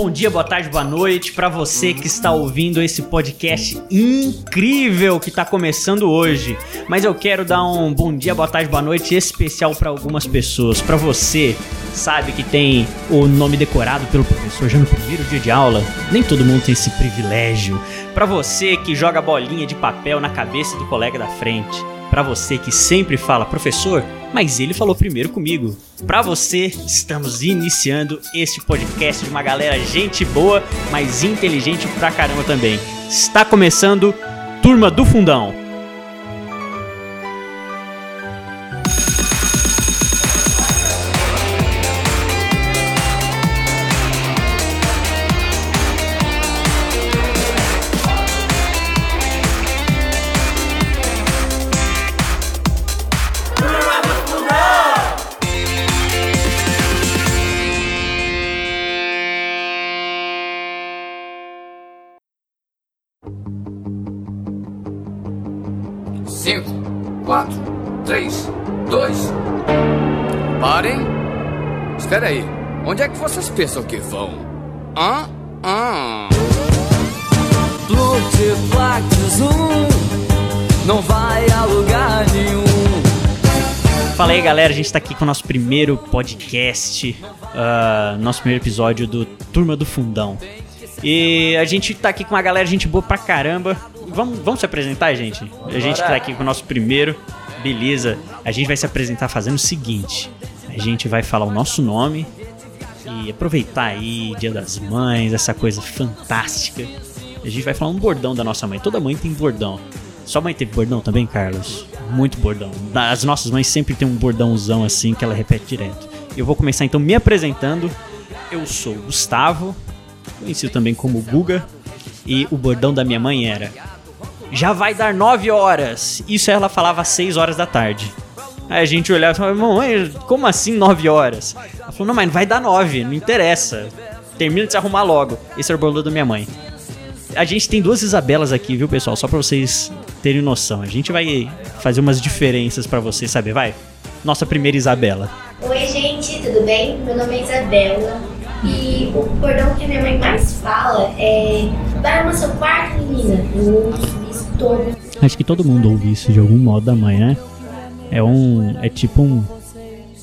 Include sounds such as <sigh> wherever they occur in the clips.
bom dia, boa tarde, boa noite para você que está ouvindo esse podcast incrível que está começando hoje. Mas eu quero dar um bom dia, boa tarde, boa noite especial para algumas pessoas. Para você, sabe que tem o nome decorado pelo professor já no primeiro dia de aula. Nem todo mundo tem esse privilégio. Para você que joga bolinha de papel na cabeça do colega da frente. Para você que sempre fala, professor, mas ele falou primeiro comigo. Para você, estamos iniciando este podcast de uma galera gente boa, mas inteligente pra caramba também. Está começando Turma do Fundão. Pensam que vão? Hã? Hã? Zoom não vai a lugar nenhum. Fala aí, galera. A gente tá aqui com o nosso primeiro podcast, ah, nosso primeiro episódio do Turma do Fundão. E a gente tá aqui com uma galera, gente boa pra caramba. Vamos, vamos se apresentar, gente? A gente tá aqui com o nosso primeiro. Beleza. A gente vai se apresentar fazendo o seguinte: a gente vai falar o nosso nome e aproveitar aí Dia das Mães, essa coisa fantástica. A gente vai falar um bordão da nossa mãe. Toda mãe tem bordão. Sua mãe teve bordão também, Carlos? Muito bordão. As nossas mães sempre tem um bordãozão assim que ela repete direto. Eu vou começar então me apresentando. Eu sou o Gustavo, conhecido também como Guga, e o bordão da minha mãe era: Já vai dar 9 horas. Isso ela falava às 6 horas da tarde. Aí a gente olhava e falava: Mãe, como assim 9 horas? Ela falou: Não, mas não vai dar 9, não interessa. Termina de se arrumar logo. Esse era o bordão da minha mãe. A gente tem duas Isabelas aqui, viu, pessoal? Só pra vocês terem noção. A gente vai fazer umas diferenças pra vocês saber, vai? Nossa primeira Isabela. Oi, gente, tudo bem? Meu nome é Isabela e o bordão que a minha mãe mais fala é Vai arrumar seu quarto, menina. Eu ouço isso todo. Acho que todo mundo ouve isso de algum modo da mãe, né? É um. É tipo um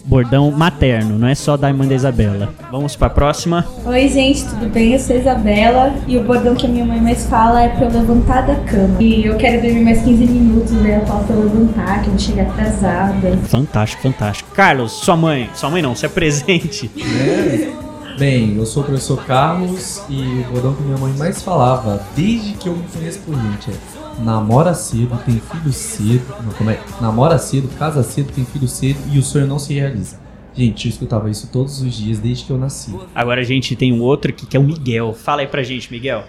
bordão materno, não é só da irmã da Isabela. Vamos pra próxima. Oi, gente, tudo bem? Eu sou a Isabela e o bordão que a minha mãe mais fala é pra eu levantar da cama. E eu quero dormir mais 15 minutos, né? Ela fala pra eu levantar, que eu não cheguei atrasada. Fantástico, fantástico. Carlos, sua mãe. Sua mãe não, se apresente. <laughs> Bem, eu sou o professor Carlos e o bordão que minha mãe mais falava desde que eu me conheço por gente é namora cedo, tem filho cedo, não, como é? Namora cedo, casa cedo, tem filho cedo e o sonho não se realiza. Gente, eu escutava isso todos os dias desde que eu nasci. Agora a gente tem um outro aqui que é o Miguel. Fala aí pra gente, Miguel.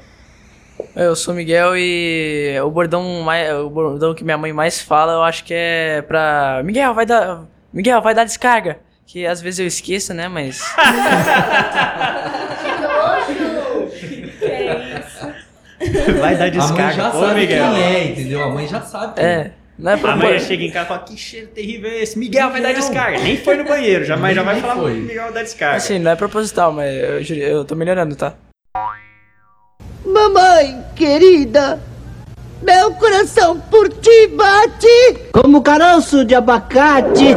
Eu sou o Miguel e o bordão, mais, o bordão que minha mãe mais fala, eu acho que é pra. Miguel, vai dar. Miguel, vai dar descarga. Que às vezes eu esqueço, né? Mas. <laughs> <laughs> Vai dar a mãe descarga. já Ô, sabe Miguel. quem é, entendeu? A mãe já sabe quem É. Não é pra A mãe chega em casa e fala: Que cheiro terrível é esse? Miguel vai dar descarga. Nem foi no banheiro, já, mas já vai falar: foi. Miguel vai dar descarga. Assim, não é proposital, mas eu, juro- eu tô melhorando, tá? Mamãe querida, meu coração por ti bate como caroço de abacate. <laughs>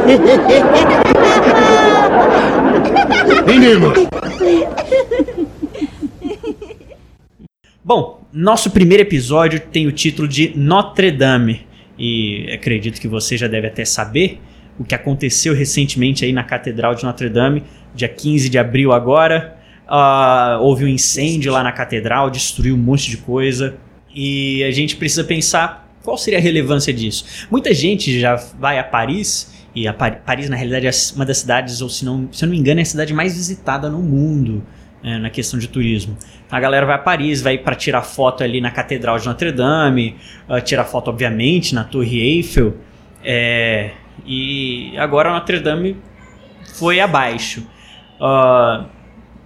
Bom, nosso primeiro episódio tem o título de Notre Dame. E acredito que você já deve até saber o que aconteceu recentemente aí na Catedral de Notre Dame, dia 15 de abril agora. Ah, houve um incêndio lá na catedral, destruiu um monte de coisa. E a gente precisa pensar qual seria a relevância disso. Muita gente já vai a Paris, e a Pa- Paris, na realidade, é uma das cidades, ou se, não, se eu não me engano, é a cidade mais visitada no mundo é, na questão de turismo. A galera vai a Paris, vai para tirar foto ali na Catedral de Notre Dame, ah, tirar foto, obviamente, na Torre Eiffel. é, e agora Notre Dame foi abaixo. Ah,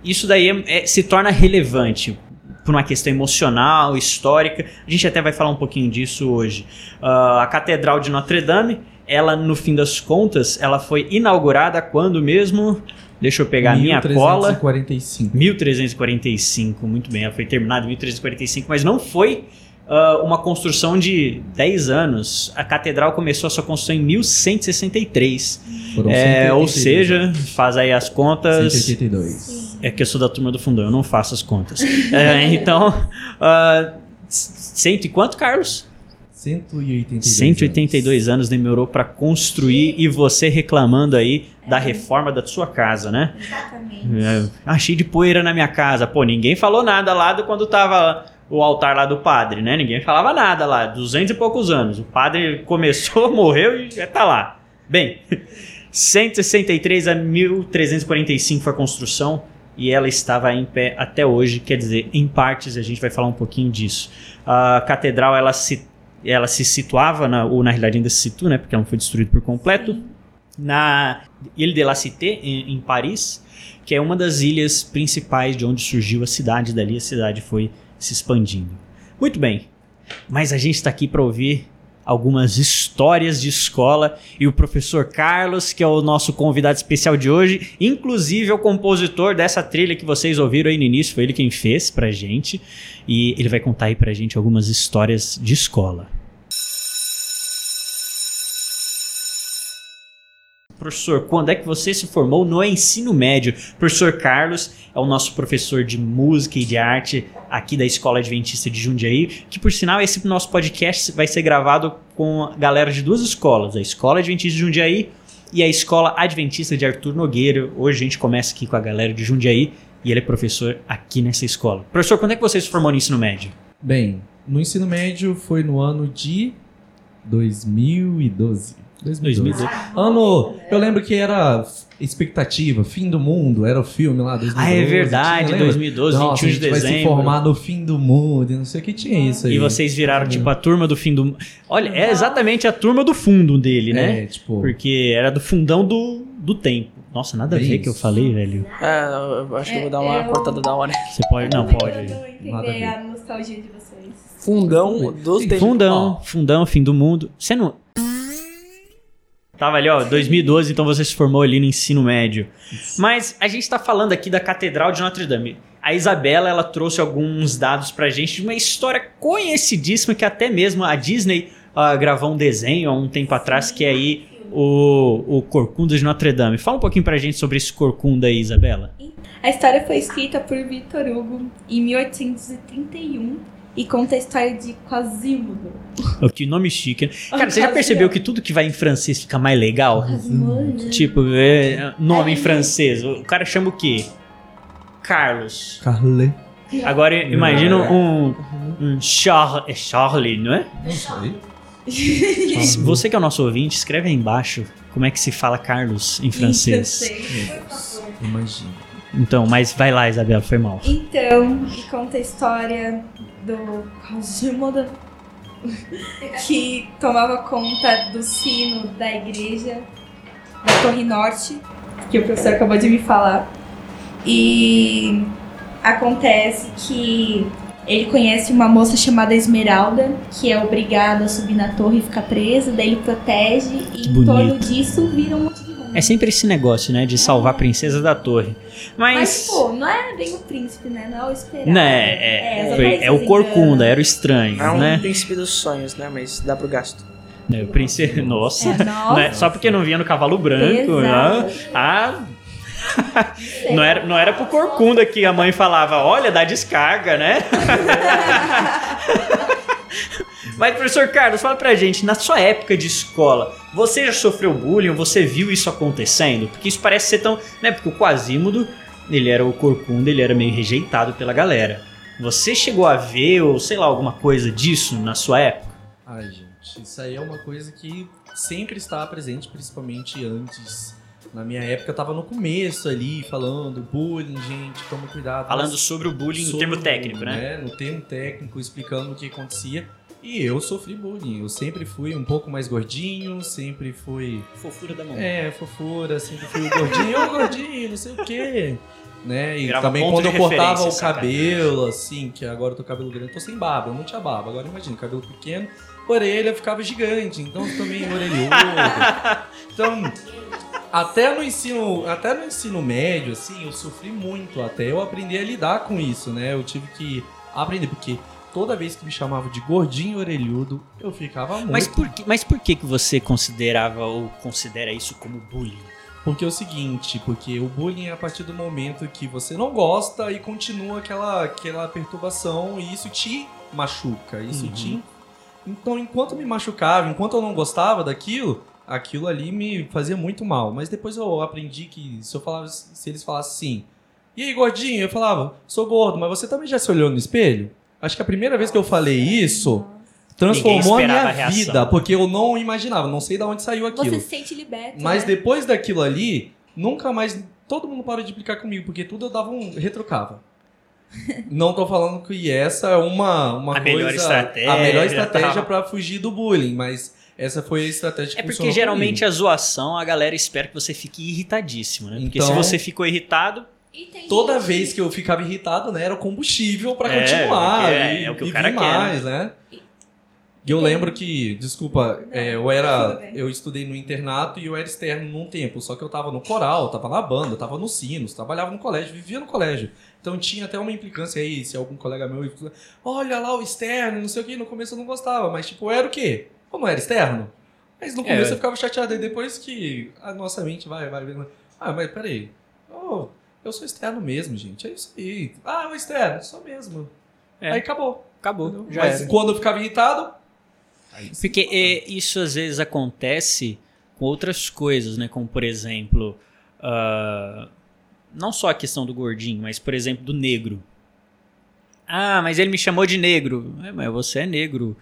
isso daí é- é- se torna relevante por uma questão emocional, histórica. A gente até vai falar um pouquinho disso hoje. Ah, a Catedral de Notre Dame ela, no fim das contas, ela foi inaugurada quando mesmo? Deixa eu pegar a minha cola. 1345. 1345, muito bem. Ela foi terminada em 1345, mas não foi ah, uma construção de 10 anos. A catedral começou a sua construção em 1163. Foram É, 182, ou seja, faz aí as contas. 182. É que eu sou da turma do fundão, eu não faço as contas. É, <laughs> então, ah, cento e quanto, Carlos? 182. 182 anos demorou para construir e você reclamando aí da reforma da sua casa, né? Exatamente. É, ah, cheio de poeira na minha casa. Pô, ninguém falou nada lá do quando tava o altar lá do padre, né? Ninguém falava nada lá, 200 e poucos anos. O padre <laughs> começou, morreu e já tá lá. Bem, <laughs> 163 a 1345 foi a construção e ela estava em pé até hoje, quer dizer, em partes, a gente vai falar um pouquinho disso. A catedral, ela se, ela se situava, na, ou na realidade ainda se situa, né? Porque ela não foi destruída por completo, na Ile de la Cité, em, em Paris, que é uma das ilhas principais de onde surgiu a cidade. Dali a cidade foi se expandindo. Muito bem, mas a gente está aqui para ouvir algumas histórias de escola e o professor Carlos, que é o nosso convidado especial de hoje, inclusive é o compositor dessa trilha que vocês ouviram aí no início, foi ele quem fez pra gente e ele vai contar aí pra gente algumas histórias de escola. Professor, quando é que você se formou no ensino médio? Professor Carlos é o nosso professor de música e de arte aqui da Escola Adventista de Jundiaí, que por sinal esse nosso podcast vai ser gravado com a galera de duas escolas, a Escola Adventista de Jundiaí e a Escola Adventista de Arthur Nogueira. Hoje a gente começa aqui com a galera de Jundiaí e ele é professor aqui nessa escola. Professor, quando é que você se formou no ensino médio? Bem, no ensino médio foi no ano de 2012. 2012. 2012. Ano, eu lembro que era expectativa, fim do mundo, era o filme lá, 2012. Ah, é verdade, tinha, lembra? 2012, Nossa, 21 a de gente vai se dezembro. formar no fim do mundo e não sei o que tinha isso aí. E vocês viraram tipo a turma do fim do. Olha, é exatamente a turma do fundo dele, né? É, tipo, Porque era do fundão do, do tempo. Nossa, nada a Bem ver que eu falei, velho. É, eu acho que eu vou dar uma É, eu- cortada da hora. Você pode. Não, pode. Eu Nada a entender ver. a nostalgia de vocês. Fundão dos tempos. Fundão, fundão, fim do mundo. Você não. Tava ali, ó, 2012, então você se formou ali no ensino médio. Mas a gente tá falando aqui da Catedral de Notre Dame. A Isabela, ela trouxe alguns dados pra gente de uma história conhecidíssima que até mesmo a Disney ah, gravou um desenho há um tempo atrás, que é aí o, o Corcunda de Notre Dame. Fala um pouquinho pra gente sobre esse Corcunda aí, Isabela. A história foi escrita por Victor Hugo em 1831 e conta a história de Quasimodo. Oh, que nome chique. né? Cara, você já percebeu que tudo que vai em francês fica mais legal? Quasimodo. Tipo, é, nome em francês. O cara chama o quê? Carlos. Carle. Agora imagina um, um Char é Charlie, não é? Não sei. Se <laughs> Você que é o nosso ouvinte, escreve aí embaixo como é que se fala Carlos em francês. Em francês. Imagina. Então, mas vai lá, Isabela, foi mal. Então, e conta a história do Quasimodo que tomava conta do sino da igreja da Torre Norte, que o professor acabou de me falar. E acontece que ele conhece uma moça chamada Esmeralda, que é obrigada a subir na torre e ficar presa, daí ele protege e em torno disso vira um monte. É sempre esse negócio, né, de salvar a princesa da torre. Mas, Mas, pô, não é bem o príncipe, né? Não é o esperado. né, é, as foi- é o Corcunda, era o estranho, É um né? príncipe dos sonhos, né? Mas dá pro gasto. É, O príncipe, nossa, É, nossa. né? só porque não vinha no cavalo branco, né? Ah, não era, não era pro Corcunda que a mãe falava, olha, dá descarga, né? <laughs> Mas, professor Carlos, fala pra gente, na sua época de escola, você já sofreu bullying? Você viu isso acontecendo? Porque isso parece ser tão... Né? Porque o Quasímodo, ele era o Corcunda, ele era meio rejeitado pela galera. Você chegou a ver, ou sei lá, alguma coisa disso na sua época? Ai, gente, isso aí é uma coisa que sempre está presente, principalmente antes. Na minha época eu tava no começo ali, falando bullying, gente, toma cuidado. Falando sobre o bullying no sobre termo o técnico, bullying, né? No termo técnico, explicando o que acontecia. E eu sofri bullying. Eu sempre fui um pouco mais gordinho, sempre fui. Fofura da mão. É, fofura, sempre fui o gordinho, ô gordinho, não sei o quê. Né? E também quando eu cortava o cabelo, assim, que agora eu tô cabelo grande, tô sem barba, eu não tinha barba. Agora imagina, cabelo pequeno, orelha ficava gigante, então também orelhudo. <laughs> Então, até no ensino, até no ensino médio, assim, eu sofri muito até eu aprender a lidar com isso, né? Eu tive que aprender, porque toda vez que me chamavam de gordinho orelhudo, eu ficava muito. Mas por, que, mas por que, que você considerava ou considera isso como bullying? Porque é o seguinte, porque o bullying é a partir do momento que você não gosta e continua aquela, aquela perturbação e isso te machuca, isso Uhum. te... Então, enquanto me machucava, enquanto eu não gostava daquilo, aquilo ali me fazia muito mal. Mas depois eu aprendi que se eu falava, se eles falassem assim, e aí, gordinho? Eu falava, sou gordo, mas você também já se olhou no espelho? Acho que a primeira vez que eu falei isso transformou a minha a vida, porque eu não imaginava, não sei de onde saiu aquilo. Você se sente liberto. Mas né? depois daquilo ali, nunca mais. Todo mundo parou de implicar comigo, porque tudo eu dava um. retrocava. <laughs> Não tô falando que essa é uma, uma A coisa. melhor estratégia, A melhor estratégia tal. pra fugir do bullying, mas essa foi a estratégia que É porque geralmente comigo. a zoação, a galera espera que você fique irritadíssimo, né? Porque Então- se você ficou irritado, Toda gente- vez que eu ficava irritado, né, era o combustível pra É, continuar. é, e, é o que o cara vir quer, né? mais, né? E eu lembro que, desculpa, é, eu era. Eu estudei no internato e eu era externo num tempo. Só que eu tava no coral, tava na banda, tava no sinos, trabalhava no colégio, vivia no colégio. Então tinha até uma implicância aí, se algum colega meu. Olha lá o externo, não sei o que. No começo eu não gostava, mas tipo, eu era o quê? Como era externo? Mas no É. começo eu ficava chateado. E depois que a nossa mente vai, vai vendo. Ah, mas peraí. Oh, eu sou externo mesmo, gente. É isso aí. Ah, o externo, sou mesmo. É. Aí acabou. acabou. Mas era. quando eu ficava irritado. Porque é, isso às vezes acontece com outras coisas, né? Como, por exemplo, ah, não só a questão do gordinho, mas, por exemplo, do negro. Ah, mas ele me chamou de negro. É, mas você é negro.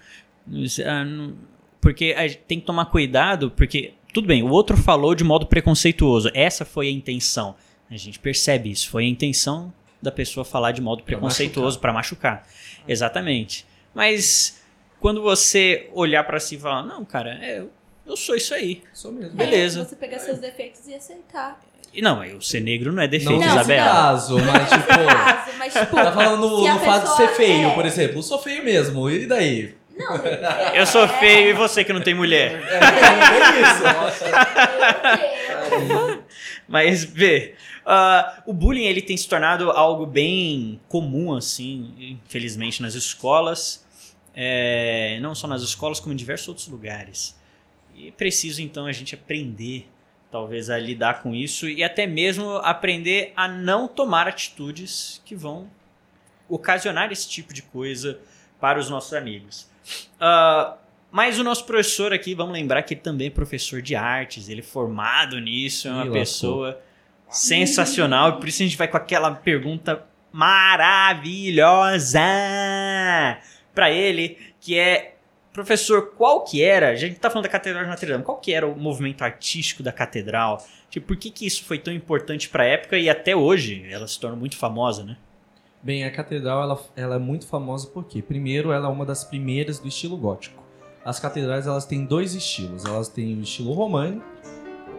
Ah, não- Porque a gente tem que tomar cuidado, porque, tudo bem, o outro falou de modo preconceituoso. Essa foi a intenção. A gente percebe isso. Foi a intenção da pessoa falar de modo preconceituoso para machucar. Exatamente. Mas quando você olhar pra si e falar, não, cara, é, eu- eu sou isso aí. Sou mesmo. beleza. É, você pegar seus defeitos e aceitar. E não, eu ser negro não é Não defeito, nesse Isabela. caso, mas <laughs> tipo. Caso, mas tipo. Tá falando no, no fato de ser feio, é. por exemplo. Eu sou feio mesmo, e daí? Não, <laughs> é, Eu sou feio e você que não tem mulher. É, é isso. <laughs> Mas, <laughs> vê, ah, o bullying ele tem se tornado algo bem comum, assim, infelizmente, nas escolas. É, não só nas escolas, como em diversos outros lugares. E preciso, então, a gente aprender, talvez, a lidar com isso e até mesmo aprender a não tomar atitudes que vão ocasionar esse tipo de coisa para os nossos amigos. Ah, mas o nosso professor aqui, vamos lembrar que ele também é professor de artes, ele é formado nisso, é uma lascou. pessoa sensacional, e por isso a gente vai com aquela pergunta maravilhosa para ele, que é professor, qual que era? A gente tá falando da Catedral de Notre Dame, qual que era o movimento artístico da catedral? Tipo, por que que isso foi tão importante para a época e até hoje ela se torna muito famosa, né? Bem, a catedral ela, ela é muito famosa porque, primeiro, ela é uma das primeiras do estilo gótico. As catedrais elas têm dois estilos. Elas têm o estilo romano,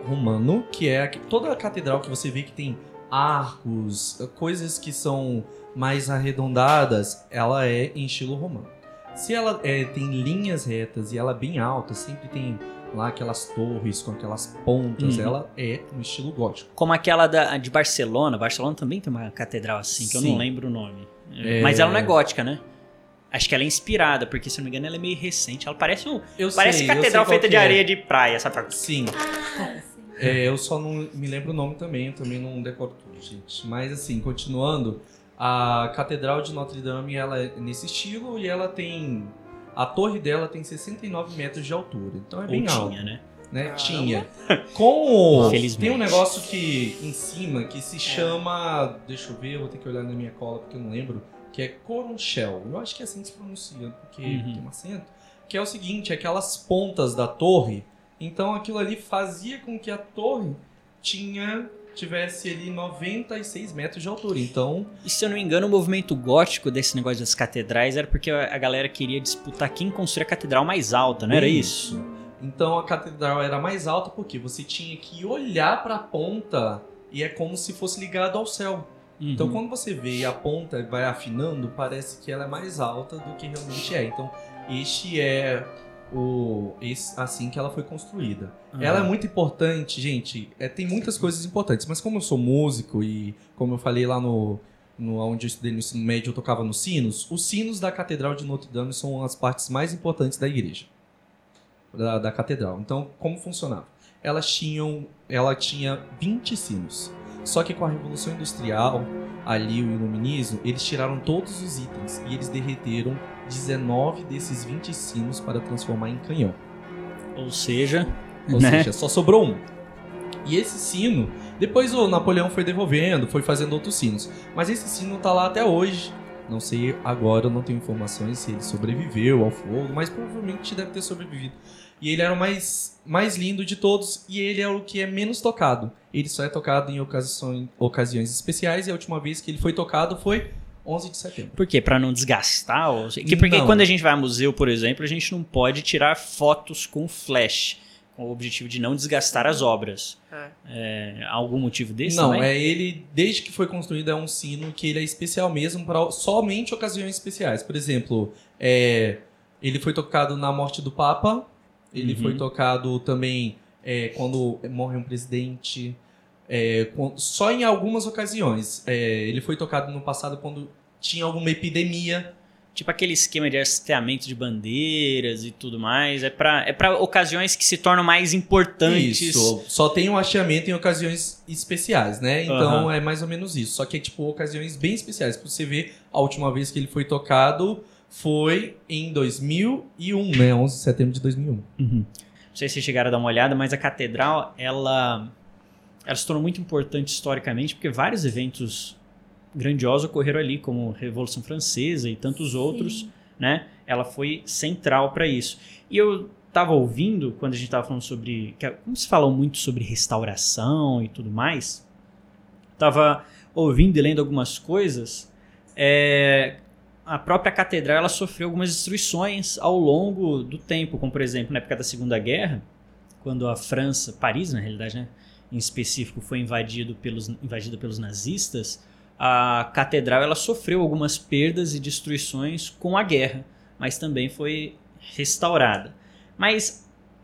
romano, que é toda a catedral que você vê que tem arcos, coisas que são mais arredondadas, ela é em estilo romano. Se ela eh, tem linhas retas e ela é bem alta, sempre tem lá aquelas torres com aquelas pontas, Uhum. ela é no estilo gótico. Como aquela da, de Barcelona. Barcelona também tem uma catedral assim, que eu Sim. não lembro o nome. É. Mas ela não é gótica, né? Acho que ela é inspirada, porque se eu não me engano ela é meio recente. Ela parece um. Eu parece sei, eu sei catedral qual feita de é. areia de praia, sabe? Sim. Ah, sim. É, eu só não me lembro o nome também, eu também não decoro tudo, gente. Mas assim, continuando, a Catedral de Notre Dame, ela é nesse estilo e ela tem... A torre dela tem 69 metros de altura, então é bem Ou alto, tinha, né? né? Tinha. <laughs> Com. Tem um negócio que em cima que se chama... Deixa eu ver, eu vou ter que olhar na minha cola porque eu não lembro. Que é Coronchel. Eu acho que é assim que se pronuncia, porque Uhum. tem um acento. Que é o seguinte, aquelas pontas da torre então aquilo ali fazia com que a torre tinha tivesse ali 96 metros de altura. Então, E se eu não me engano, o movimento gótico desse negócio das catedrais era porque a galera queria disputar quem construía a catedral mais alta, não era isso? Então a catedral era mais alta porque você tinha que olhar para a ponta e é como se fosse ligado ao céu. Então Uhum. quando você vê a ponta vai afinando, parece que ela é mais alta do que realmente é. Então este é o, esse- assim que ela foi construída. Ah. Ela é muito importante, gente. é, tem muitas coisas importantes, mas como eu sou músico e como eu falei lá no, no onde eu estudei no ensino médio, eu tocava nos sinos. Os sinos da Catedral de Notre Dame são as partes mais importantes da igreja, da, da catedral. Então, como funcionava? Elas tinham, ela tinha 20 sinos. Só que com a Revolução Industrial, ali o Iluminismo, eles tiraram todos os itens e eles derreteram 19 desses 20 sinos para transformar em canhão. Ou seja, Ou né? seja, só sobrou um. E esse sino, depois o Napoleão foi devolvendo, foi fazendo outros sinos. Mas esse sino tá lá até hoje. Não sei agora, eu não tenho informações se ele sobreviveu ao fogo, mas provavelmente deve ter sobrevivido. E ele era o mais, mais lindo de todos e ele é o que é menos tocado. Ele só é tocado em ocasiões, ocasiões especiais e a última vez que ele foi tocado foi 11 de setembro. Por quê? Pra não desgastar? Ou... Que porque Não. quando a gente vai a museu, por exemplo, a gente não pode tirar fotos com flash, com o objetivo de não desgastar as obras. É. É, algum motivo desse Não, também? é ele, desde que foi construído, é um sino que ele é especial mesmo para somente ocasiões especiais. Por exemplo, é, ele foi tocado na morte do Papa, ele Uhum. foi tocado também é, quando morre um presidente, é, só em algumas ocasiões. É, ele foi tocado no passado quando tinha alguma epidemia. Tipo aquele esquema de hasteamento de bandeiras e tudo mais. É pra, é pra ocasiões que se tornam mais importantes. Isso, só tem um hasteamento em ocasiões especiais, né? Então Aham. é mais ou menos isso. Só que é tipo ocasiões bem especiais. Pra você ver, a última vez que ele foi tocado foi em 2001, né? 11 de setembro de 2001. Uhum. Não sei se vocês chegaram a dar uma olhada, mas a catedral, ela, ela se tornou muito importante historicamente, porque vários eventos grandiosos ocorreram ali, como a Revolução Francesa e tantos outros, né? Ela foi central para isso. E eu tava ouvindo, quando a gente tava falando sobre... que- Como se fala muito sobre restauração e tudo mais, tava ouvindo e lendo algumas coisas, é, a própria catedral ela sofreu algumas destruições ao longo do tempo, como por exemplo na época da Segunda Guerra, quando a França, Paris na realidade, né, em específico, foi invadido pelos, invadida pelos nazistas, a catedral ela sofreu algumas perdas e destruições com a guerra, mas também foi restaurada. Mas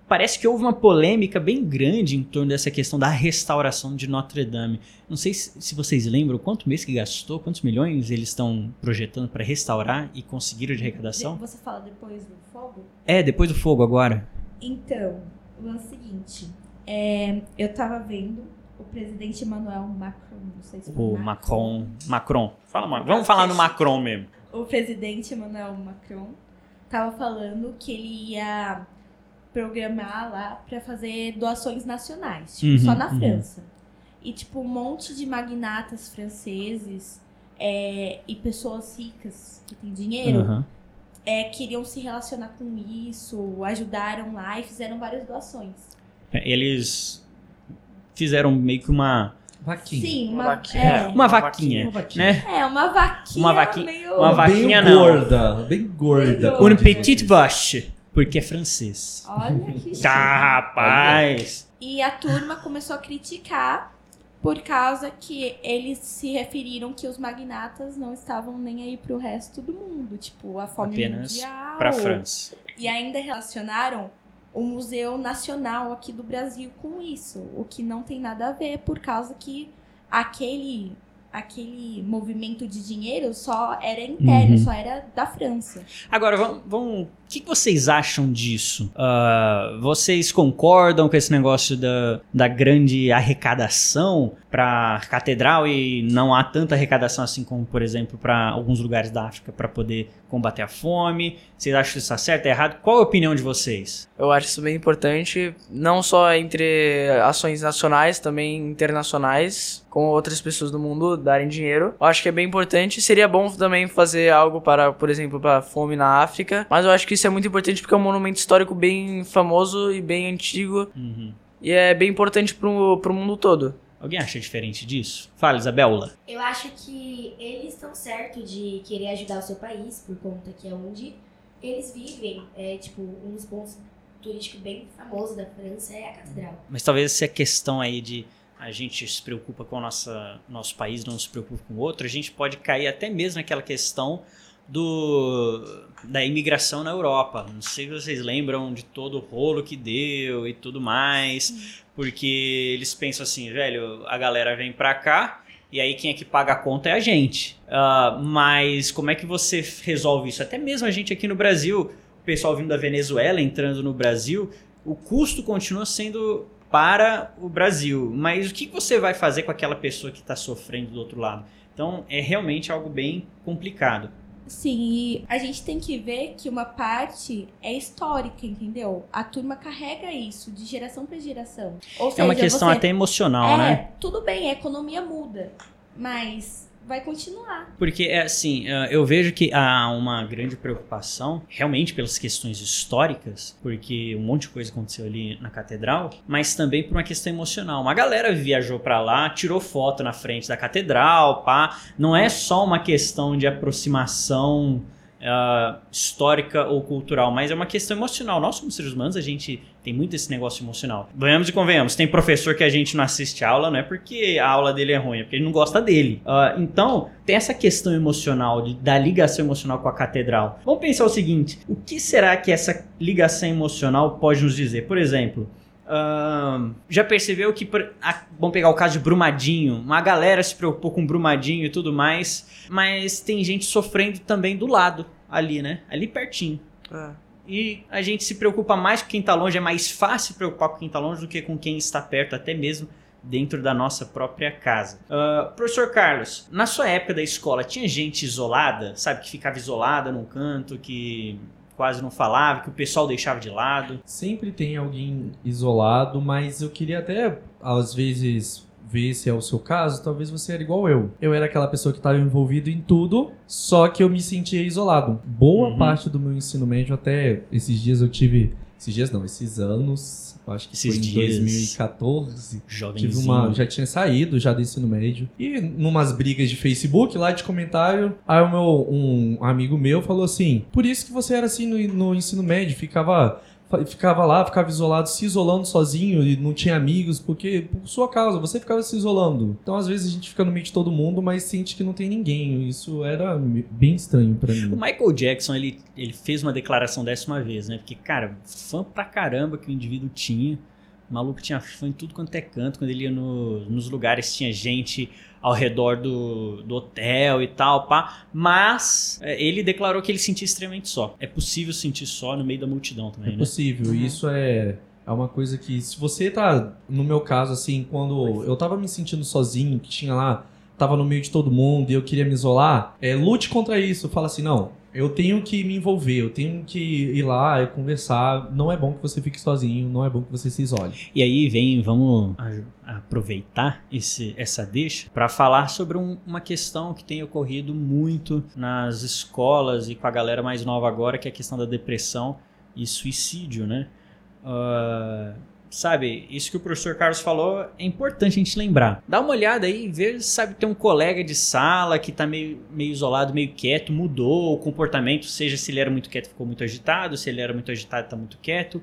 parece que houve uma polêmica bem grande em torno dessa questão da restauração de Notre Dame. Não sei se, se vocês lembram quanto mês que gastou, quantos milhões eles estão projetando para restaurar e conseguiram de arrecadação. Você fala depois do fogo? É, depois do fogo agora. Então, o é o seguinte. é, eu tava vendo o presidente Emmanuel Macron, não sei se O Macron. Macron. Fala, Macron. Vamos falar no Macron mesmo. o presidente Emmanuel Macron tava falando que ele ia programar lá pra fazer doações nacionais, tipo, Uhum, só na uhum. França. E tipo, um monte de magnatas franceses é, e pessoas ricas que têm dinheiro Aham. é, queriam se relacionar com isso, ajudaram lá e fizeram várias doações. Eles fizeram meio que uma, Vaquinha. Sim, Uma uma, vaquinha. é, uma vaquinha, Uma vaquinha. né? é, uma vaquinha, Uma vaquinha- meio... uma va- vaquinha bem não. gorda, bem gorda. Bem como diz petit vache, porque é francês. Olha que chique. Tá, rapaz. E a turma começou a criticar por causa que eles se referiram que os magnatas não estavam nem aí pro resto do mundo, tipo, a fome Apenas mundial. Pra França. E ainda relacionaram o Museu Nacional aqui do Brasil com isso, o que não tem nada a ver, por causa que aquele aquele movimento de dinheiro só era interno, Uhum. só era da França. Agora, vamos. vamos- O que vocês acham disso? Ah, vocês concordam com esse negócio da, da grande arrecadação para catedral e não há tanta arrecadação assim como, por exemplo, para alguns lugares da África para poder combater a fome? Vocês acham que isso está certo, é errado? Qual a opinião de vocês? Eu acho isso bem importante, não só entre ações nacionais, também internacionais, com outras pessoas do mundo darem dinheiro. Eu acho que é bem importante. Seria bom também fazer algo para, por exemplo, para a fome na África. Mas eu acho que isso é muito importante porque é um monumento histórico bem famoso e bem antigo. Uhum. E é bem importante pro, pro mundo todo. Alguém acha diferente disso? Fala, Isabela. Eu acho que eles estão certos de querer ajudar o seu país, por conta que é onde eles vivem. É, tipo, um dos pontos turísticos bem famosos da França é a catedral. Mas talvez essa questão aí de a gente se preocupa com o nosso país, não se preocupa com o outro, a gente pode cair até mesmo naquela questão do da imigração na Europa. Não sei se vocês lembram de todo o rolo que deu e tudo mais, porque eles pensam assim, velho, a galera vem pra cá e aí quem é que paga a conta é a gente. Uh, mas como é que você resolve isso? Até mesmo a gente aqui no Brasil, o pessoal vindo da Venezuela entrando no Brasil, o custo continua sendo para o Brasil. Mas o que você vai fazer com aquela pessoa que está sofrendo do outro lado? Então é realmente algo bem complicado. Sim, e a gente tem que ver que uma parte é histórica, entendeu? A turma carrega isso de geração para geração. Ou é uma questão você... até emocional, é, né? Tudo bem, a economia muda, mas vai continuar. Porque, é assim, eu vejo que há uma grande preocupação, realmente pelas questões históricas, porque um monte de coisa aconteceu ali na catedral, mas também por uma questão emocional. Uma galera viajou para lá, tirou foto na frente da catedral, pá. Não é só uma questão de aproximação uh, histórica ou cultural, mas é uma questão emocional. Nós, como seres humanos, a gente tem muito esse negócio emocional. Venhamos e convenhamos, tem professor que a gente não assiste aula, não é porque a aula dele é ruim, é porque ele não gosta dele. Uh, então, tem essa questão emocional, de, da ligação emocional com a catedral. Vamos pensar o seguinte: o que será que essa ligação emocional pode nos dizer? Por exemplo. Uh, já percebeu que, a, vamos pegar o caso de Brumadinho, uma galera se preocupou com Brumadinho e tudo mais, mas tem gente sofrendo também do lado, ali, né? Ali pertinho. É. E a gente se preocupa mais com quem está longe, é mais fácil preocupar com quem está longe do que com quem está perto, até mesmo dentro da nossa própria casa. Uh, professor Carlos, na sua época da escola, tinha gente isolada, sabe, que ficava isolada num canto, que quase não falava, que o pessoal deixava de lado? Sempre tem alguém isolado, mas eu queria até, às vezes, ver se é o seu caso, talvez você era igual eu. Eu era aquela pessoa que estava envolvido em tudo, só que eu me sentia isolado. Boa uhum. parte do meu ensino médio, até esses dias eu tive. Esses dias não, esses anos. Acho que esses foi em dias 2014. Tive uma, já tinha saído já do ensino médio. E numas brigas de Facebook, lá de comentário, aí o meu, um amigo meu falou assim: Por isso que você era assim no, no ensino médio, ficava ficava lá, ficava isolado, se isolando sozinho e não tinha amigos, porque por sua causa, você ficava se isolando. Então, às vezes, a gente fica no meio de todo mundo, mas sente que não tem ninguém. Isso era bem estranho para mim. O Michael Jackson, ele, ele fez uma declaração dessa uma vez, né? Porque, cara, fã pra caramba que o indivíduo tinha. O maluco tinha fã em tudo quanto é canto. Quando ele ia no, nos lugares, tinha gente ao redor do, do hotel e tal, pá. Mas é, ele declarou que ele sentia extremamente só. É possível sentir só no meio da multidão também, é né? possível. Uhum. Isso é, é uma coisa que, se você tá, no meu caso, assim, quando eu tava me sentindo sozinho, que tinha lá, tava no meio de todo mundo e eu queria me isolar, é, lute contra isso. Fala assim, não, eu tenho que me envolver, eu tenho que ir lá e conversar. Não é bom que você fique sozinho, não é bom que você se isole. E aí vem, vamos aproveitar esse, essa deixa para falar sobre um, uma questão que tem ocorrido muito nas escolas e com a galera mais nova agora, que é a questão da depressão e suicídio, né? Uh, sabe, isso que o professor Carlos falou é importante a gente lembrar. Dá uma olhada aí, vê, sabe, tem um colega de sala que tá meio, meio isolado, meio quieto, mudou o comportamento, seja se ele era muito quieto, ficou muito agitado, se ele era muito agitado, tá muito quieto,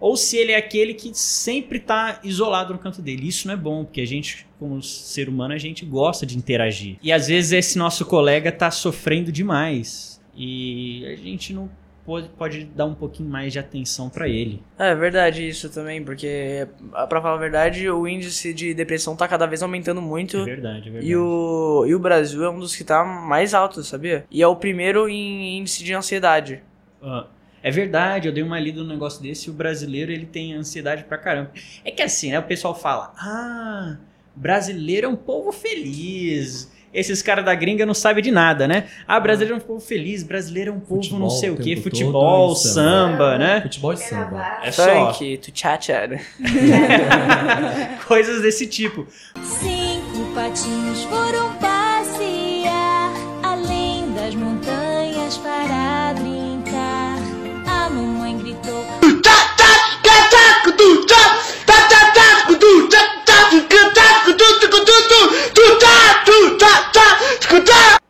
ou se ele é aquele que sempre tá isolado no canto dele. Isso não é bom, porque a gente, como ser humano, a gente gosta de interagir. E às vezes esse nosso colega tá sofrendo demais. E a gente não pode, pode dar um pouquinho mais de atenção para ele. É verdade isso também, porque para falar a verdade, o índice de depressão tá cada vez aumentando muito. É verdade, é verdade. E o, e o Brasil é um dos que tá mais alto, sabia? E é o primeiro em índice de ansiedade. Uh, é verdade, eu dei uma lida no negócio desse e o brasileiro ele tem ansiedade pra caramba. É que assim, né, o pessoal fala: "Ah, brasileiro é um povo feliz" esses caras da gringa não sabem de nada, né? Ah, brasileiro é um povo feliz, brasileiro é um povo futebol, não sei o quê, futebol, samba, né? Futebol e samba. É só. Funk, tchacha. <laughs> Coisas desse tipo. Cinco patinhos foram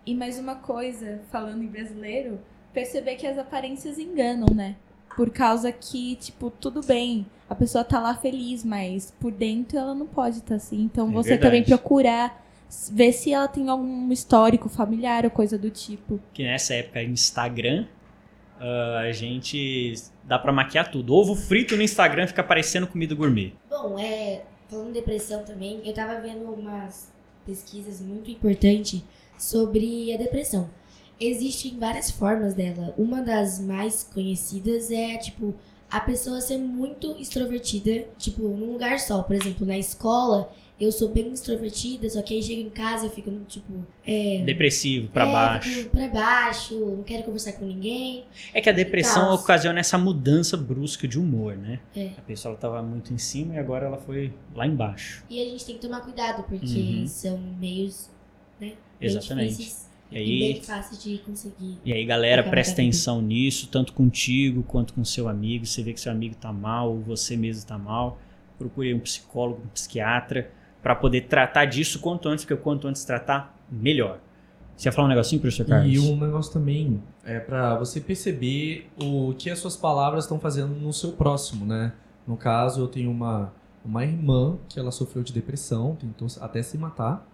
E mais uma coisa, falando em brasileiro, perceber que as aparências enganam, né? Por causa que, tipo, tudo bem, a pessoa tá lá feliz, mas por dentro ela não pode estar tá assim. Então é você verdade. também procurar ver se ela tem algum histórico familiar ou coisa do tipo. Que nessa época, Instagram, ah, a gente dá pra maquiar tudo. Ovo frito no Instagram fica parecendo comida gourmet. Bom, é, falando de depressão também, eu tava vendo umas pesquisas muito importantes sobre a depressão. Existem várias formas dela. Uma das mais conhecidas é, tipo, a pessoa ser muito extrovertida, tipo, num lugar só. Por exemplo, na escola, eu sou bem extrovertida, só que aí chego em casa eu fico, tipo, é... Depressivo, pra é, baixo. pra baixo, não quero conversar com ninguém. É que a depressão ocasiona essa mudança brusca de humor, né? É. A pessoa ela tava muito em cima e agora ela foi lá embaixo. E a gente tem que tomar cuidado, porque Uhum. são meios, né, Exatamente. difíceis E e aí, bem fáceis de conseguir. e aí, galera, presta atenção nisso, tanto contigo quanto com seu amigo. Você vê que seu amigo tá mal, ou você mesmo tá mal, procure um psicólogo, um psiquiatra, pra poder tratar disso quanto antes, porque quanto antes tratar, melhor. Você ia falar um negocinho, professor Carlos? E um negócio também é pra você perceber o que as suas palavras estão fazendo no seu próximo, né? No caso, eu tenho uma, uma irmã que ela sofreu de depressão, tentou até se matar,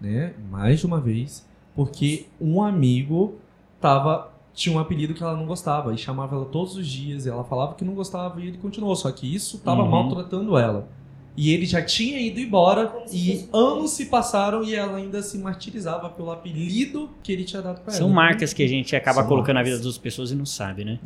né? Mais de uma vez, porque um amigo tava tinha um apelido que ela não gostava e chamava ela todos os dias, e ela falava que não gostava e ele continuou, só que isso tava Uhum. maltratando ela. E ele já tinha ido embora Como e anos se passaram e ela ainda se martirizava pelo apelido que ele tinha dado pra ela. São marcas que a gente acaba São colocando na marcas. vida das pessoas e não sabe, né?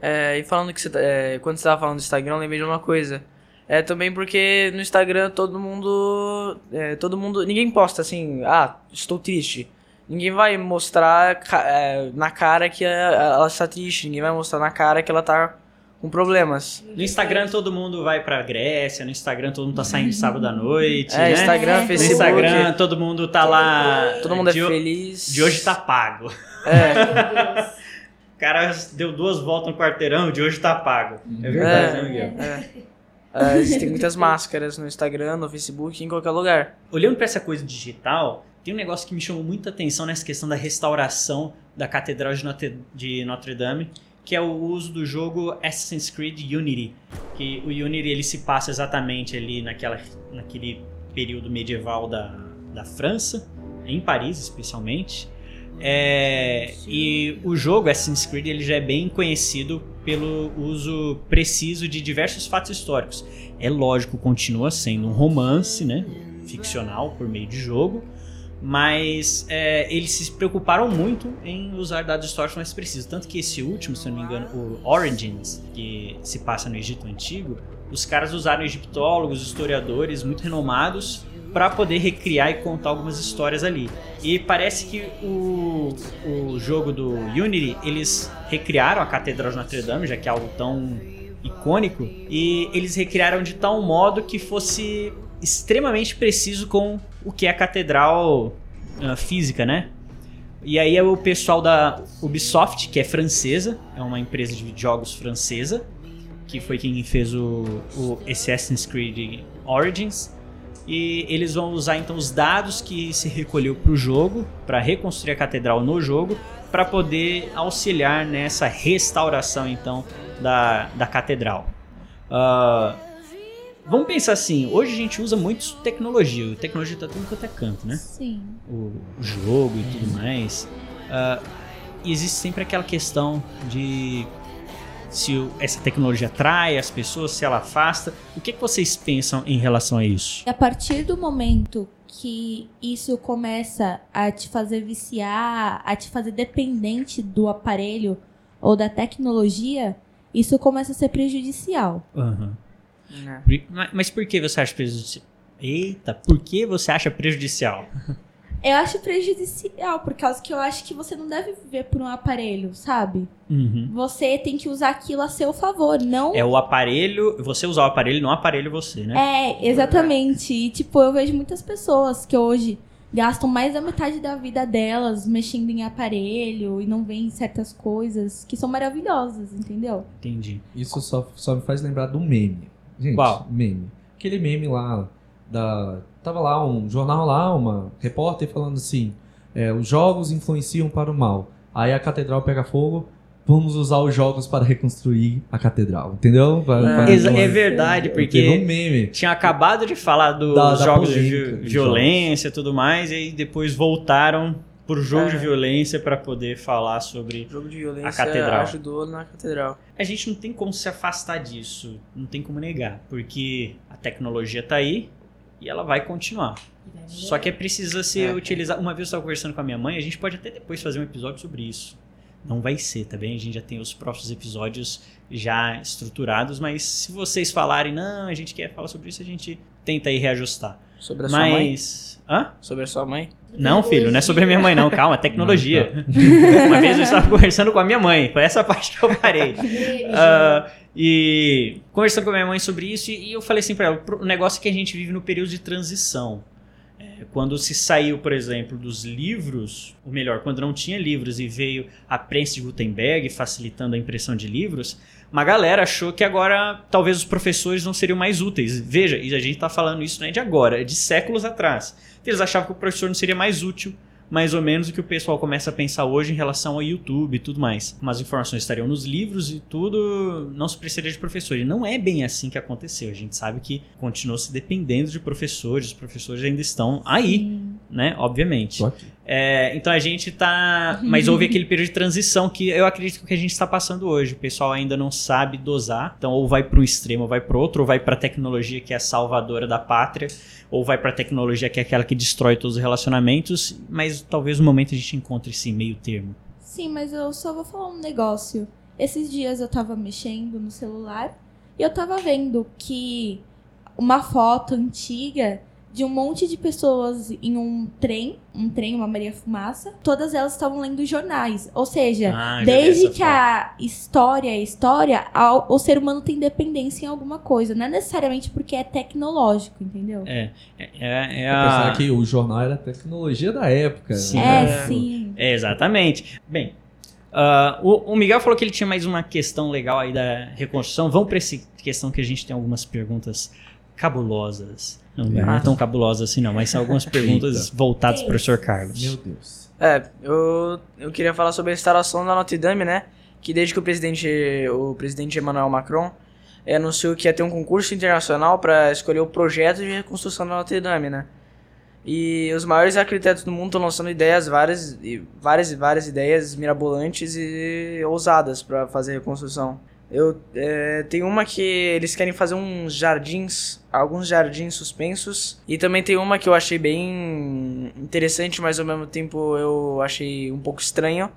É, e falando que você. tá- é, quando você tava falando do Instagram, eu lembrei de uma coisa. É também porque no Instagram todo mundo. é, todo mundo. Ninguém posta assim, ah, estou triste. Ninguém vai mostrar é, na cara que ela está triste. Ninguém vai mostrar na cara que ela tá com problemas. No Instagram todo mundo vai pra Grécia, no Instagram todo mundo tá saindo sábado à noite, É, né? Instagram, No Facebook. Instagram todo mundo tá lá. Todo mundo é de, feliz. De hoje tá pago. É. <laughs> O cara deu duas voltas no quarteirão, de hoje tá pago. É verdade, né, Miguel? é. É, existem muitas máscaras no Instagram, no Facebook, em qualquer lugar. Olhando pra essa coisa digital, tem um negócio que me chamou muita atenção nessa questão da restauração da Catedral de Notre, de Notre Dame, que é o uso do jogo Assassin's Creed Unity. Que o Unity ele se passa exatamente ali naquela, naquele período medieval da, da França, em Paris especialmente. É, e o jogo Assassin's Creed ele já é bem conhecido pelo uso preciso de diversos fatos históricos. É lógico, continua sendo um romance, né, ficcional por meio de jogo, mas é, eles se preocuparam muito em usar dados históricos mais precisos. Tanto que esse último, se não me engano, o Origins, que se passa no Egito Antigo, os caras usaram egiptólogos, historiadores muito renomados para poder recriar e contar algumas histórias ali. E parece que o, o jogo do Unity, eles recriaram a Catedral de Notre Dame, já que é algo tão icônico, e eles recriaram de tal modo que fosse extremamente preciso com o que é a catedral ah, física, né? E aí é o pessoal da Ubisoft, que é francesa, é uma empresa de jogos francesa, que foi quem fez o, o Assassin's Creed Origins. E eles vão usar então os dados que se recolheu para o jogo, para reconstruir a catedral no jogo, para poder auxiliar nessa restauração então da, da catedral. Ah, vamos pensar assim, hoje a gente usa muito tecnologia, a tecnologia está tudo quanto é canto, né? Sim. o, o jogo e tudo mais. Ah, e existe sempre aquela questão de se essa tecnologia atrai as pessoas, se ela afasta. O que, que vocês pensam em relação a isso? E a partir do momento que isso começa a te fazer viciar, a te fazer dependente do aparelho ou da tecnologia, isso começa a ser prejudicial. Aham. Mas, mas por que você acha prejudicial? Eita, por que você acha prejudicial? <laughs> Eu acho prejudicial, por causa que eu acho que você não deve viver por um aparelho, sabe? Uhum. Você tem que usar aquilo a seu favor, não É o aparelho, você usar o aparelho, não o aparelho você, né? É, exatamente. E, tipo, eu vejo muitas pessoas que hoje gastam mais da metade da vida delas mexendo em aparelho e não veem certas coisas que são maravilhosas, entendeu? Entendi. Isso só, só me faz lembrar do meme. Gente, Qual? meme. Aquele meme lá da. Tava lá um jornal lá, uma repórter falando assim: é, os jogos influenciam para o mal. Aí a catedral pega fogo, vamos usar os jogos para reconstruir a catedral, entendeu? Pra- É. pra- é verdade, um porque meme. tinha acabado de falar dos Da- da jogos de polêmica violência e tudo mais, e aí depois voltaram pro jogo É. de violência para poder falar sobre. Jogo de violência A catedral. ajudou na catedral. A gente não tem como se afastar disso, não tem como negar, porque a tecnologia tá aí e ela vai continuar. Só que é precisa ser É. utilizado. Uma vez eu estava conversando com a minha mãe, a gente pode até depois fazer um episódio sobre isso. Não vai ser, tá bem? A gente já tem os próximos episódios já estruturados, mas se vocês falarem, não, a gente quer falar sobre isso, a gente tenta aí reajustar. Sobre a sua mãe? Mas. Hã? Sobre a sua mãe? Não, filho, não é sobre a minha mãe, não. Calma, tecnologia. Não, <laughs> Uma vez eu estava conversando com a minha mãe, foi essa parte que eu parei. <laughs> Ah, e conversando com a minha mãe sobre isso, e e eu falei assim pra ela: o negócio é que a gente vive no período de transição. Quando se saiu, por exemplo, dos livros, ou melhor, quando não tinha livros e veio a prensa de Gutenberg facilitando a impressão de livros, uma galera achou que agora talvez os professores não seriam mais úteis. Veja, e a gente está falando isso não é de agora, é de séculos atrás. Eles achavam que o professor não seria mais útil mais ou menos o que o pessoal começa a pensar hoje em relação ao YouTube e tudo mais. Como as informações estariam nos livros e tudo, não se precisaria de professor. E não é bem assim que aconteceu. A gente sabe que continuou se dependendo de professores, os professores ainda estão aí, né? Obviamente. É, então a gente tá. Mas houve aquele período de transição que eu acredito que a gente está passando hoje. O pessoal ainda não sabe dosar. Então, ou vai para um extremo, ou vai para outro, ou vai para tecnologia que é salvadora da pátria, ou vai para tecnologia que é aquela que destrói todos os relacionamentos. Mas talvez no momento a gente encontre esse meio termo. Sim, mas eu só vou falar um negócio. Esses dias eu tava mexendo no celular e eu tava vendo que uma foto antiga de um monte de pessoas em um trem, um trem, uma Maria Fumaça, todas elas estavam lendo jornais. Ou seja, Ah, desde que a história é história, ao- o ser humano tem dependência em alguma coisa. Não é necessariamente porque é tecnológico, entendeu? É, é, é pensava a. que o jornal era a tecnologia da época. Sim. né? É, sim. É, exatamente. Bem, ah, o, o Miguel falou que ele tinha mais uma questão legal aí da reconstrução. Vamos para essa questão que a gente tem algumas perguntas cabulosas. Não, não é tão cabulosas assim não, mas são algumas <laughs> perguntas voltadas para o professor Carlos. Meu Deus. É, eu, eu queria falar sobre a instalação da Notre Dame, né? Que desde que o presidente, o presidente Emmanuel Macron eh, anunciou que ia ter um concurso internacional para escolher o projeto de reconstrução da Notre Dame, né? E os maiores arquitetos do mundo estão lançando ideias, várias e várias e várias ideias mirabolantes e ousadas para fazer a reconstrução. Eu eh, tem uma que eles querem fazer uns jardins, alguns jardins suspensos, e também tem uma que eu achei bem interessante, mas ao mesmo tempo eu achei um pouco estranho.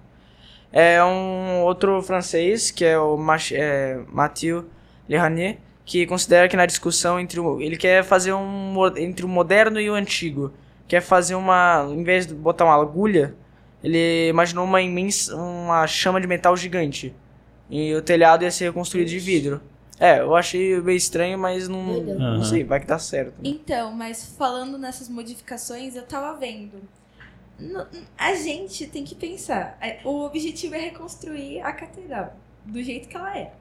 É um outro francês que é o Mach, é, Mathieu Leranier, que considera que na discussão entre o, ele quer fazer um entre o moderno e o antigo, quer fazer uma, em vez de botar uma agulha, ele imaginou uma imensa uma chama de metal gigante. E o telhado ia ser reconstruído de vidro. É, eu achei meio estranho, mas não, não sei, vai que dá certo. Então, mas falando nessas modificações, eu tava vendo. No- A gente tem que pensar. é, O objetivo é reconstruir a catedral do jeito que ela é.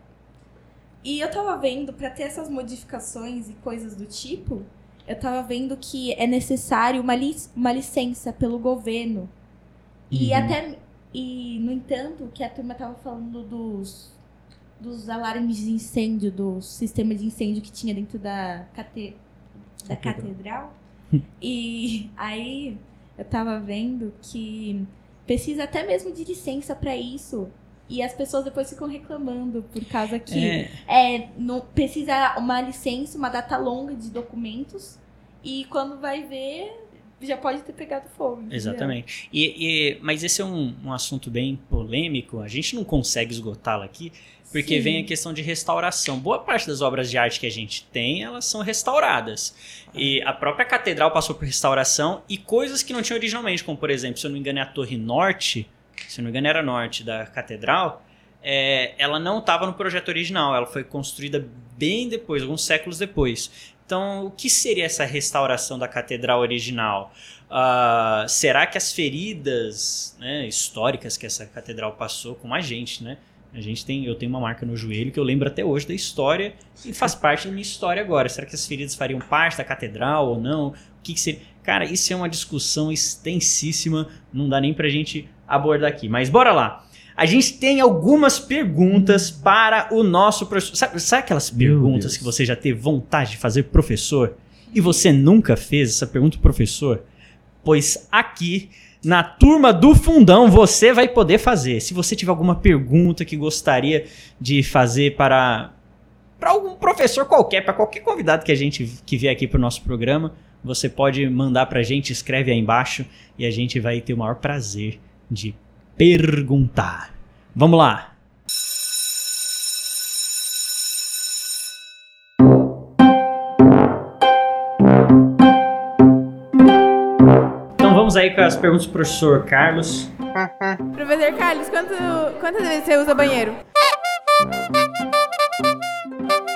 E eu tava vendo, pra ter essas modificações e coisas do tipo, eu tava vendo que é necessário uma, li- uma licença pelo governo. E Uhum. até. E, no entanto, que a turma tava falando dos. Dos alarmes de incêndio, do sistema de incêndio que tinha dentro da, cate, da catedral. <laughs> e aí eu tava vendo que precisa até mesmo de licença pra isso. E as pessoas depois ficam reclamando por causa que É, é, não precisa uma licença, uma data longa de documentos. E quando vai ver, já pode ter pegado fogo. Exatamente. E, e- mas esse é um, um assunto bem polêmico. A gente não consegue esgotá-lo aqui, porque Sim. vem a questão de restauração. Boa parte das obras de arte que a gente tem, elas são restauradas. E a própria catedral passou por restauração e coisas que não tinha originalmente, como por exemplo, se eu não me engano, é a Torre Norte, se eu não me engano, era norte da catedral. é, ela não estava no projeto original, ela foi construída bem depois, alguns séculos depois. Então, o que seria essa restauração da catedral original? Ah, será que as feridas né, históricas que essa catedral passou com a gente, né? A gente tem, eu tenho uma marca no joelho que eu lembro até hoje da história e faz parte da minha história agora. Será que as feridas fariam parte da catedral ou não? O que, que seria? Cara, isso é uma discussão extensíssima, não dá nem pra gente abordar aqui. Mas bora lá. A gente tem algumas perguntas para o nosso professor. Sabe, sabe aquelas perguntas que você já teve vontade de fazer pro professor e você nunca fez essa pergunta pro professor? Pois aqui na turma do fundão você vai poder fazer. Se você tiver alguma pergunta que gostaria de fazer para para algum professor qualquer, para qualquer convidado que a gente que vier aqui pro nosso programa, você pode mandar pra gente, escreve aí embaixo e a gente vai ter o maior prazer de perguntar. Vamos lá. Então vamos aí com as perguntas do professor Carlos. Professor Carlos, quanto, quantas vezes você usa banheiro?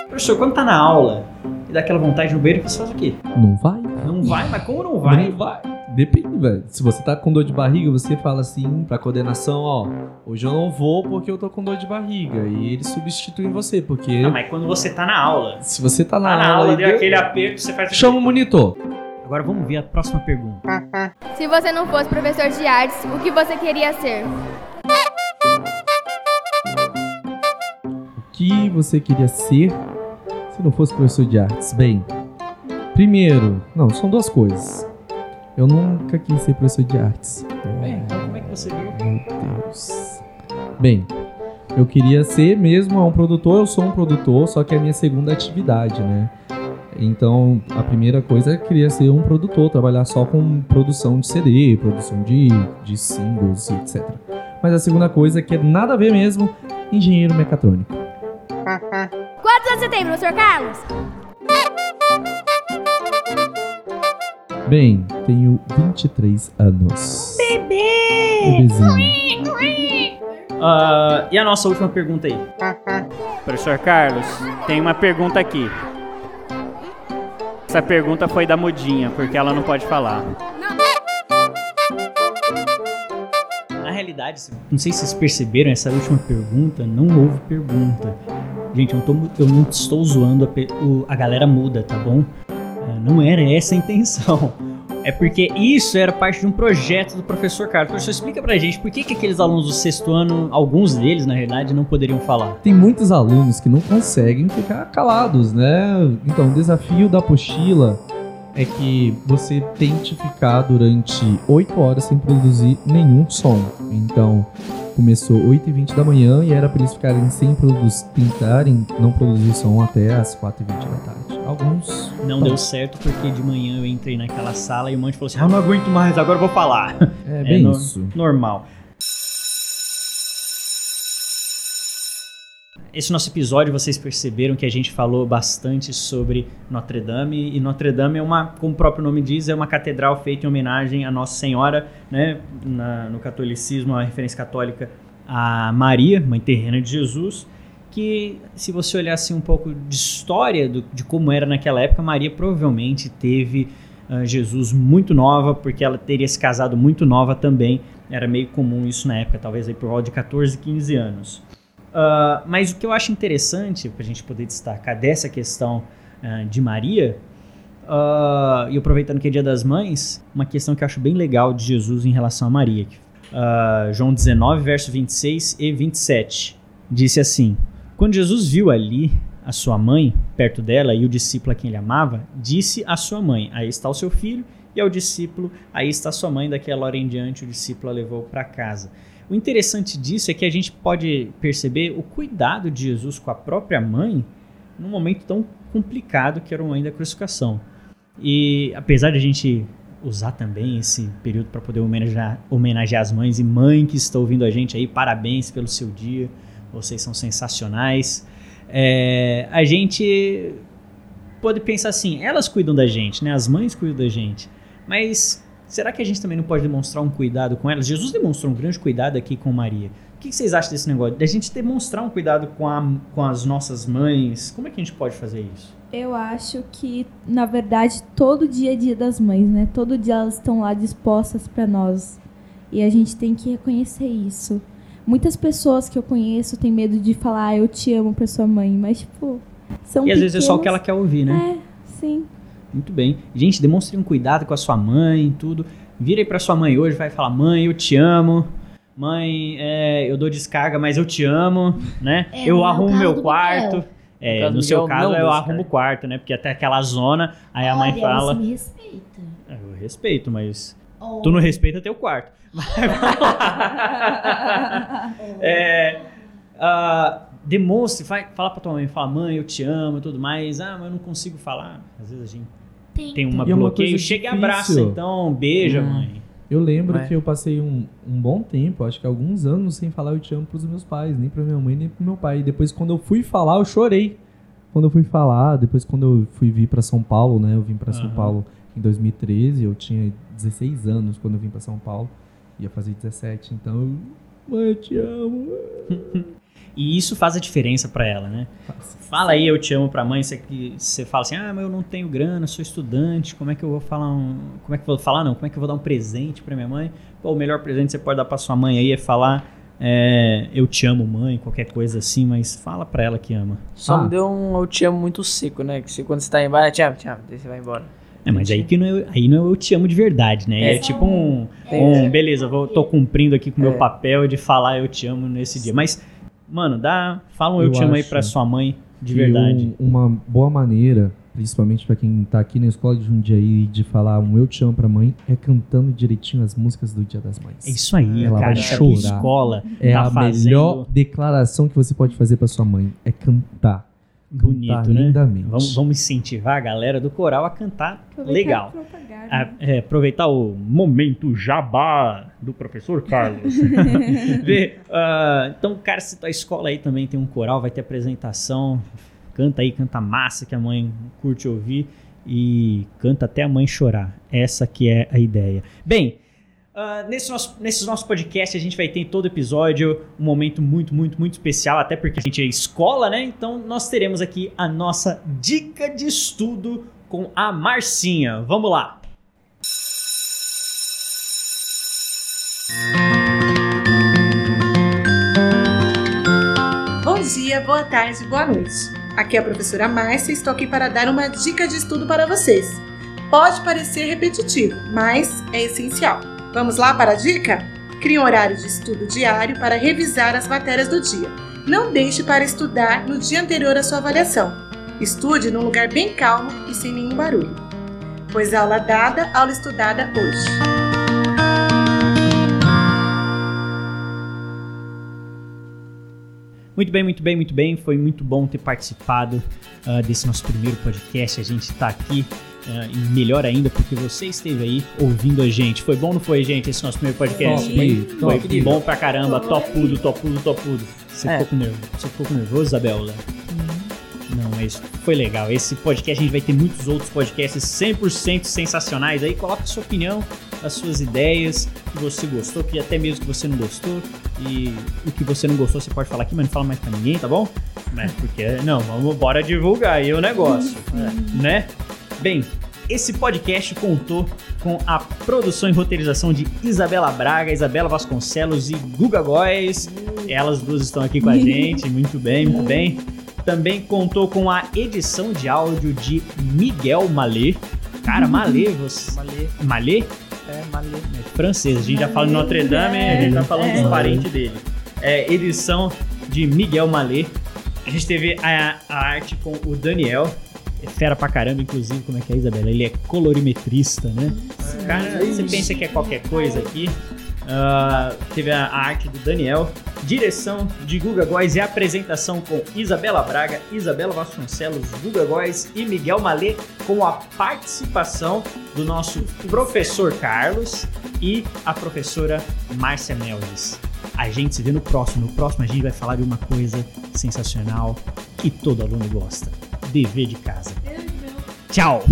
Professor, quando tá na aula e dá aquela vontade no banheiro, você faz o quê? Não vai? Não vai? Mas como não vai? Não vai. Depende, velho. Se você tá com dor de barriga, você fala assim pra coordenação, ó, hoje eu não vou porque eu tô com dor de barriga. E eles substituem você, porque Não, mas quando você tá na aula, se você tá na, tá na aula, e deu deu- aquele aperto, você faz chama o monitor. Agora vamos ver a próxima pergunta. Se você não fosse professor de artes, o que você queria ser? O que você queria ser se não fosse professor de artes? Bem, primeiro, não, são duas coisas. Eu nunca quis ser professor de artes. Bem, então como é que você viu? Meu Deus. Bem, eu queria ser mesmo um produtor, eu sou um produtor, só que é a minha segunda atividade, né? Então, a primeira coisa é que eu queria ser um produtor, trabalhar só com produção de CD, produção de, de singles e etc. Mas a segunda coisa, que é nada a ver mesmo, engenheiro mecatrônico. Quantos anos você tem, professor Carlos? Bem, tenho 23 anos. Bebê! Bebezinho. Ah, e a nossa última pergunta aí? Professor Carlos, tem uma pergunta aqui. Essa pergunta foi da Mudinha, porque ela não pode falar. Na realidade, não sei se vocês perceberam, essa última pergunta não houve pergunta. Gente, eu não, tô- eu não estou zoando, a, a galera muda, tá bom? É, Não era essa a intenção. É porque isso era parte de um projeto do professor Carlos. Professor, explica pra gente por que, que aqueles alunos do sexto ano, alguns deles, na realidade, não poderiam falar. Tem muitos alunos que não conseguem ficar calados, né? Então, o desafio da apostila é que você tente ficar durante 8 horas sem produzir nenhum som. Então, começou 8h20 da manhã e era para eles ficarem sem produzir, tentarem não produzir som até as 4h20 da tarde. Alguns Não deu certo porque de manhã eu entrei naquela sala e o Monte falou assim: Ah, não aguento mais, agora eu vou falar. É <laughs> bem no- isso. Normal. Esse nosso episódio, vocês perceberam que a gente falou bastante sobre Notre Dame. E Notre Dame é uma, como o próprio nome diz, é uma catedral feita em homenagem a Nossa Senhora, né? Na- no catolicismo, a referência católica a Maria, mãe terrena de Jesus. Que, se você olhar assim um pouco de história do- de como era naquela época, Maria provavelmente teve ah, Jesus muito nova, porque ela teria se casado muito nova também. Era meio comum isso na época, talvez aí por volta de 14, 15 anos. Ah, mas o que eu acho interessante para a gente poder destacar dessa questão ah, de Maria, ah, e aproveitando que é Dia das Mães, uma questão que eu acho bem legal de Jesus em relação a Maria. João 19, verso 26 e 27, disse assim: Quando Jesus viu ali a sua mãe perto dela e o discípulo a quem ele amava, disse à sua mãe: Aí está o seu filho, e ao discípulo: Aí está sua mãe. Daquela hora em diante, o discípulo a levou para casa. O interessante disso é que a gente pode perceber o cuidado de Jesus com a própria mãe num momento tão complicado que era o momento da crucificação. E apesar de a gente usar também esse período para poder homenagear, homenagear as mães e mãe que está ouvindo a gente aí, parabéns pelo seu dia, vocês são sensacionais. É, a gente pode pensar assim, elas cuidam da gente, né? As mães cuidam da gente. Mas será que a gente também não pode demonstrar um cuidado com elas? Jesus demonstrou um grande cuidado aqui com Maria. O que vocês acham desse negócio? Da gente demonstrar um cuidado com, a, com as nossas mães? Como é que a gente pode fazer isso? Eu acho que, na verdade, todo dia é dia das mães, né? Todo dia elas estão lá dispostas para nós. E a gente tem que reconhecer isso. Muitas pessoas que eu conheço têm medo de falar, ah, eu te amo pra sua mãe, mas, tipo, são e às vezes é só o que ela quer ouvir, né? É, sim. Muito bem. Gente, demonstre um cuidado com a sua mãe, tudo. Vira aí pra sua mãe hoje, vai falar: "Mãe, eu te amo", mãe, é, eu dou descarga, mas eu te amo, né? É, eu arrumo meu quarto. Miguel. É, No caso no seu Miguel, caso, eu arrumo o quarto, né? Porque até aquela zona, aí a mãe Olha, fala. Você me respeita. É, Eu respeito, mas Oh. tu não respeita teu quarto. <laughs> É, ah, demonstre, vai, fala pra tua mãe, fala, mãe, eu te amo e tudo mais. Ah, mas eu não consigo falar. Às vezes a gente Tem. tem uma E é uma bloqueio. coisa Chega e abraça, então, beija, Hum. mãe. Eu lembro É. que eu passei um, um bom tempo, acho que alguns anos, sem falar eu te amo pros meus pais, nem pra minha mãe, nem pro meu pai. E depois, quando eu fui falar, eu chorei. Quando eu fui falar, depois quando eu fui vir pra São Paulo, né? Eu vim pra São Aham. Paulo em 2013, eu tinha 16 anos quando eu vim pra São Paulo. Ia fazer 17, então eu... Mãe, eu te amo. <laughs> E isso faz a diferença pra ela, né? Fala aí, eu te amo pra mãe, você, que- você fala assim, ah, mas eu não tenho grana, sou estudante, como é que eu vou falar um... Como é que eu vou falar, não, como é que eu vou dar um presente pra minha mãe? Pô, o melhor presente que você pode dar pra sua mãe aí é falar, é, eu te amo, mãe, qualquer coisa assim, mas fala pra ela que ama. Só Ah. me deu um eu te amo muito seco, né? Que se, quando você tá embaixo, te amo, te amo, daí você vai embora. É, mas aí que não é, aí não é eu te amo de verdade, né? É, É. tipo um, um, beleza, vou, tô cumprindo aqui com o meu É. papel de falar eu te amo nesse dia. Mas, mano, dá, fala um eu, Eu te amo aí pra sua mãe de verdade. um- uma boa maneira, principalmente pra quem tá aqui na escola de Jundiaí, de falar um eu te amo pra mãe, é cantando direitinho as músicas do Dia das Mães. É isso aí, Ela cara. vai tua chorar. escola É tá a fazendo melhor declaração que você pode fazer pra sua mãe. É cantar. Bonito, cantar né? lindamente. Vamos, vamos incentivar a galera do coral a cantar Aproveitar legal. A- né? é, aproveitar o momento jabá do professor Carlos. <laughs> Vê, ah, então, cara, se tua escola aí também tem um coral, vai ter apresentação, canta aí, canta massa que a mãe curte ouvir e canta até a mãe chorar. Essa que é a ideia. Bem, ah, nesse nosso, nesses nossos podcasts a gente vai ter em todo episódio um momento muito, muito, muito especial, até porque a gente é escola, né? Então nós teremos aqui a nossa dica de estudo com a Marcinha. Vamos lá! Bom dia, boa tarde, boa noite. Aqui é a professora Márcia e estou aqui para dar uma dica de estudo para vocês. Pode parecer repetitivo, mas é essencial. Vamos lá para a dica? Crie um horário de estudo diário para revisar as matérias do dia. Não deixe para estudar no dia anterior à sua avaliação. Estude num lugar bem calmo e sem nenhum barulho. Pois aula dada, aula estudada hoje. Muito bem, muito bem, muito bem. Foi muito bom ter participado ah, desse nosso primeiro podcast. A gente está aqui e melhor ainda porque você esteve aí ouvindo a gente. Foi bom ou não foi, gente, esse nosso primeiro podcast? Top, foi top. bom pra caramba. Topudo, topudo, topudo. Você, É. ficou com nervo, você ficou nervoso, Isabela? Não, mas foi legal. Esse podcast, a gente vai ter muitos outros podcasts 100% sensacionais aí. Coloca a sua opinião, as suas ideias, que você gostou, que até mesmo que você não gostou. E o que você não gostou, você pode falar aqui, mas não fala mais pra ninguém, tá bom? Né? Porque, não, vamos, bora divulgar aí o negócio, né? Bem, esse podcast contou com a produção e roteirização de Isabela Braga, Isabela Vasconcelos e Guga Góes. Elas duas estão aqui com a gente, <laughs> muito bem, muito bem. Também contou com a edição de áudio de Miguel Malê. Cara, <laughs> Malê, você. Malê. Malê? É, malê. É francês. A gente já fala em Notre Dame, a gente tá falando dos parentes dele. É, edição de Miguel Malê. A gente teve a, a arte com o Daniel. É fera pra caramba, inclusive, como é que é, Isabela? Ele é colorimetrista, né? Cara, você pensa que é qualquer coisa aqui. Ah, teve a, a arte do Daniel, direção de Guga Góes e apresentação com Isabela Braga, Isabela Vasconcelos, Guga Góes e Miguel Malê, com a participação do nosso professor Carlos e a professora Márcia Melvis. A gente se vê no próximo. No próximo a gente vai falar de uma coisa sensacional que todo aluno gosta: dever de casa. Tchau!